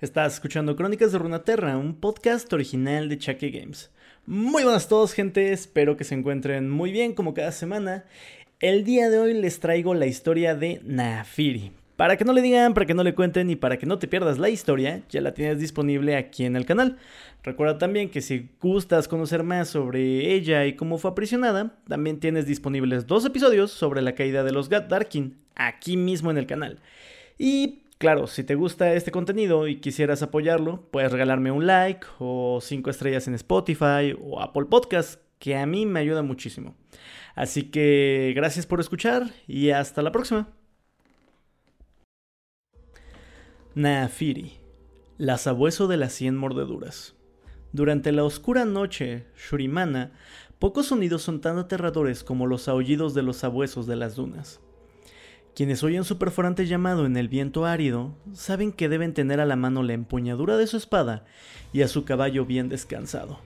Estás escuchando Crónicas de Runaterra, un podcast original de Chucky Games. Muy buenas a todos, gente. Espero que se encuentren muy bien como cada semana. El día de hoy les traigo la historia de Nafiri. Para que no le digan, para que no le cuenten y para que no te pierdas la historia, ya la tienes disponible aquí en el canal. Recuerda también que si gustas conocer más sobre ella y cómo fue aprisionada, también tienes disponibles dos episodios sobre la caída de los Darkin aquí mismo en el canal. Y claro, si te gusta este contenido y quisieras apoyarlo, puedes regalarme un like o cinco estrellas en Spotify o Apple Podcast, que a mí me ayuda muchísimo. Así que gracias por escuchar y hasta la próxima. Naafiri, la sabueso de las cien mordeduras. Durante la oscura noche shurimana, pocos sonidos son tan aterradores como los aullidos de los sabuesos de las dunas. Quienes oyen su perforante llamado en el viento árido saben que deben tener a la mano la empuñadura de su espada y a su caballo bien descansado,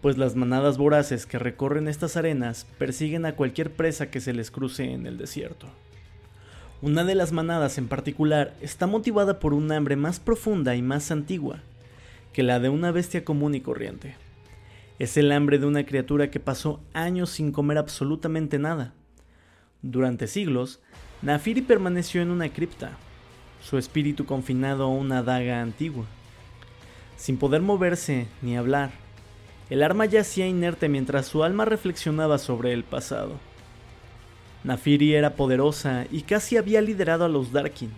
pues las manadas voraces que recorren estas arenas persiguen a cualquier presa que se les cruce en el desierto. Una de las manadas en particular está motivada por un hambre más profunda y más antigua que la de una bestia común y corriente. Es el hambre de una criatura que pasó años sin comer absolutamente nada. Durante siglos, Nafiri permaneció en una cripta, su espíritu confinado a una daga antigua. Sin poder moverse ni hablar, el arma yacía inerte mientras su alma reflexionaba sobre el pasado. Nafiri era poderosa y casi había liderado a los Darkin.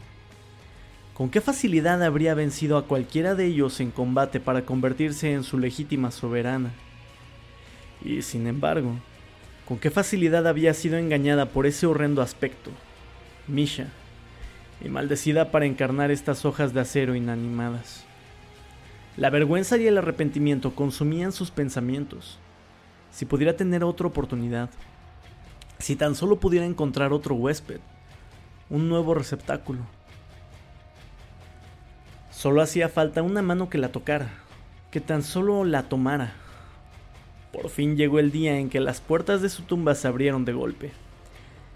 ¿Con qué facilidad habría vencido a cualquiera de ellos en combate para convertirse en su legítima soberana? Y sin embargo, ¿con qué facilidad había sido engañada por ese horrendo aspecto? Misha, y maldecida para encarnar estas hojas de acero inanimadas. La vergüenza y el arrepentimiento consumían sus pensamientos. Si pudiera tener otra oportunidad, si tan solo pudiera encontrar otro huésped, un nuevo receptáculo. Solo hacía falta una mano que la tocara, que tan solo la tomara. Por fin llegó el día en que las puertas de su tumba se abrieron de golpe.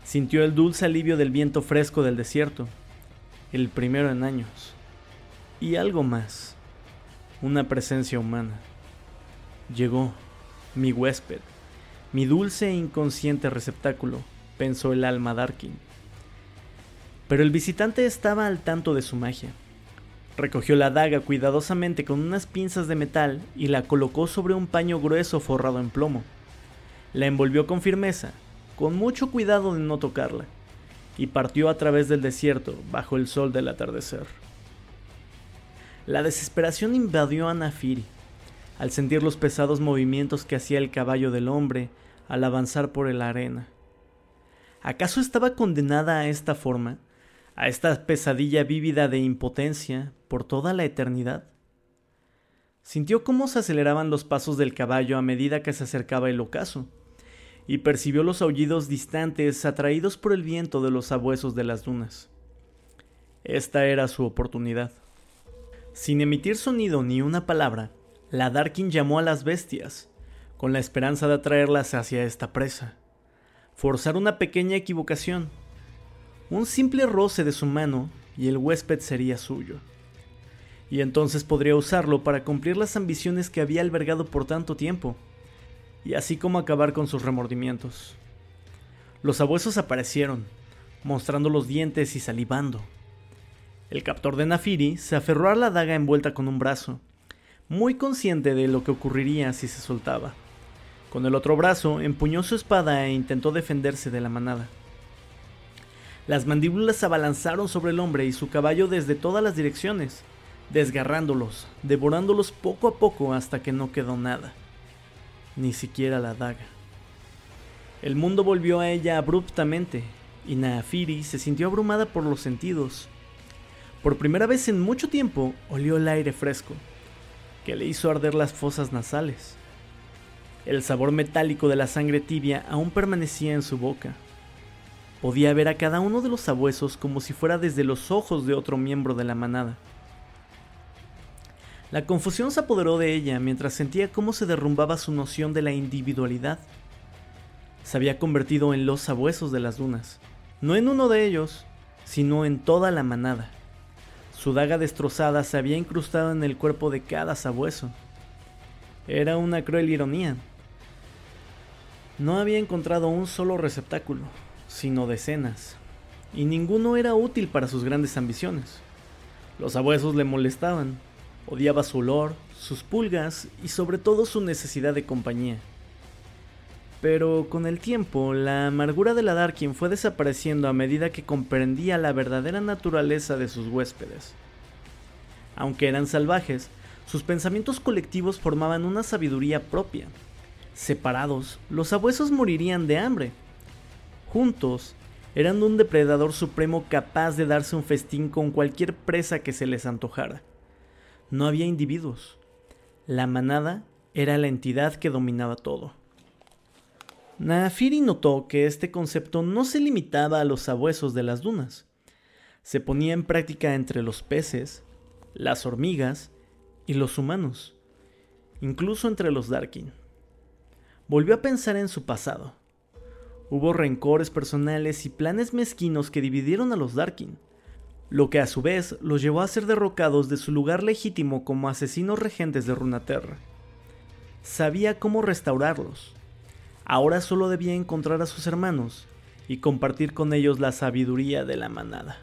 Sintió el dulce alivio del viento fresco del desierto, el primero en años. Y algo más, una presencia humana. Llegó, mi huésped, mi dulce e inconsciente receptáculo, pensó el alma Darkin. Pero el visitante estaba al tanto de su magia. Recogió la daga cuidadosamente con unas pinzas de metal y la colocó sobre un paño grueso forrado en plomo. La envolvió con firmeza con mucho cuidado de no tocarla, y partió a través del desierto bajo el sol del atardecer. La desesperación invadió a Nafiri al sentir los pesados movimientos que hacía el caballo del hombre al avanzar por la arena. ¿Acaso estaba condenada a esta forma, a esta pesadilla vívida de impotencia por toda la eternidad? Sintió cómo se aceleraban los pasos del caballo a medida que se acercaba el ocaso y percibió los aullidos distantes atraídos por el viento de los sabuesos de las dunas. Esta era su oportunidad. Sin emitir sonido ni una palabra, la Darkin llamó a las bestias, con la esperanza de atraerlas hacia esta presa. Forzar una pequeña equivocación, un simple roce de su mano y el huésped sería suyo. Y entonces podría usarlo para cumplir las ambiciones que había albergado por tanto tiempo y así como acabar con sus remordimientos. Los sabuesos aparecieron, mostrando los dientes y salivando. El captor de Nafiri se aferró a la daga envuelta con un brazo, muy consciente de lo que ocurriría si se soltaba. Con el otro brazo empuñó su espada e intentó defenderse de la manada. Las mandíbulas se abalanzaron sobre el hombre y su caballo desde todas las direcciones, desgarrándolos, devorándolos poco a poco hasta que no quedó nada ni siquiera la daga. El mundo volvió a ella abruptamente, y Naafiri se sintió abrumada por los sentidos. Por primera vez en mucho tiempo olió el aire fresco, que le hizo arder las fosas nasales. El sabor metálico de la sangre tibia aún permanecía en su boca. Podía ver a cada uno de los sabuesos como si fuera desde los ojos de otro miembro de la manada. La confusión se apoderó de ella mientras sentía cómo se derrumbaba su noción de la individualidad. Se había convertido en los sabuesos de las dunas, no en uno de ellos, sino en toda la manada. Su daga destrozada se había incrustado en el cuerpo de cada sabueso. Era una cruel ironía. No había encontrado un solo receptáculo, sino decenas, y ninguno era útil para sus grandes ambiciones. Los sabuesos le molestaban, odiaba su olor, sus pulgas y sobre todo su necesidad de compañía. Pero con el tiempo, la amargura de la Darkin fue desapareciendo a medida que comprendía la verdadera naturaleza de sus huéspedes. Aunque eran salvajes, sus pensamientos colectivos formaban una sabiduría propia. Separados, los sabuesos morirían de hambre. Juntos, eran un depredador supremo capaz de darse un festín con cualquier presa que se les antojara. No había individuos. La manada era la entidad que dominaba todo. Naafiri notó que este concepto no se limitaba a los sabuesos de las dunas. Se ponía en práctica entre los peces, las hormigas y los humanos, incluso entre los Darkin. Volvió a pensar en su pasado. Hubo rencores personales y planes mezquinos que dividieron a los Darkin, lo que a su vez los llevó a ser derrocados de su lugar legítimo como asesinos regentes de Runaterra. Sabía cómo restaurarlos, Ahora solo debía encontrar a sus hermanos y compartir con ellos la sabiduría de la manada.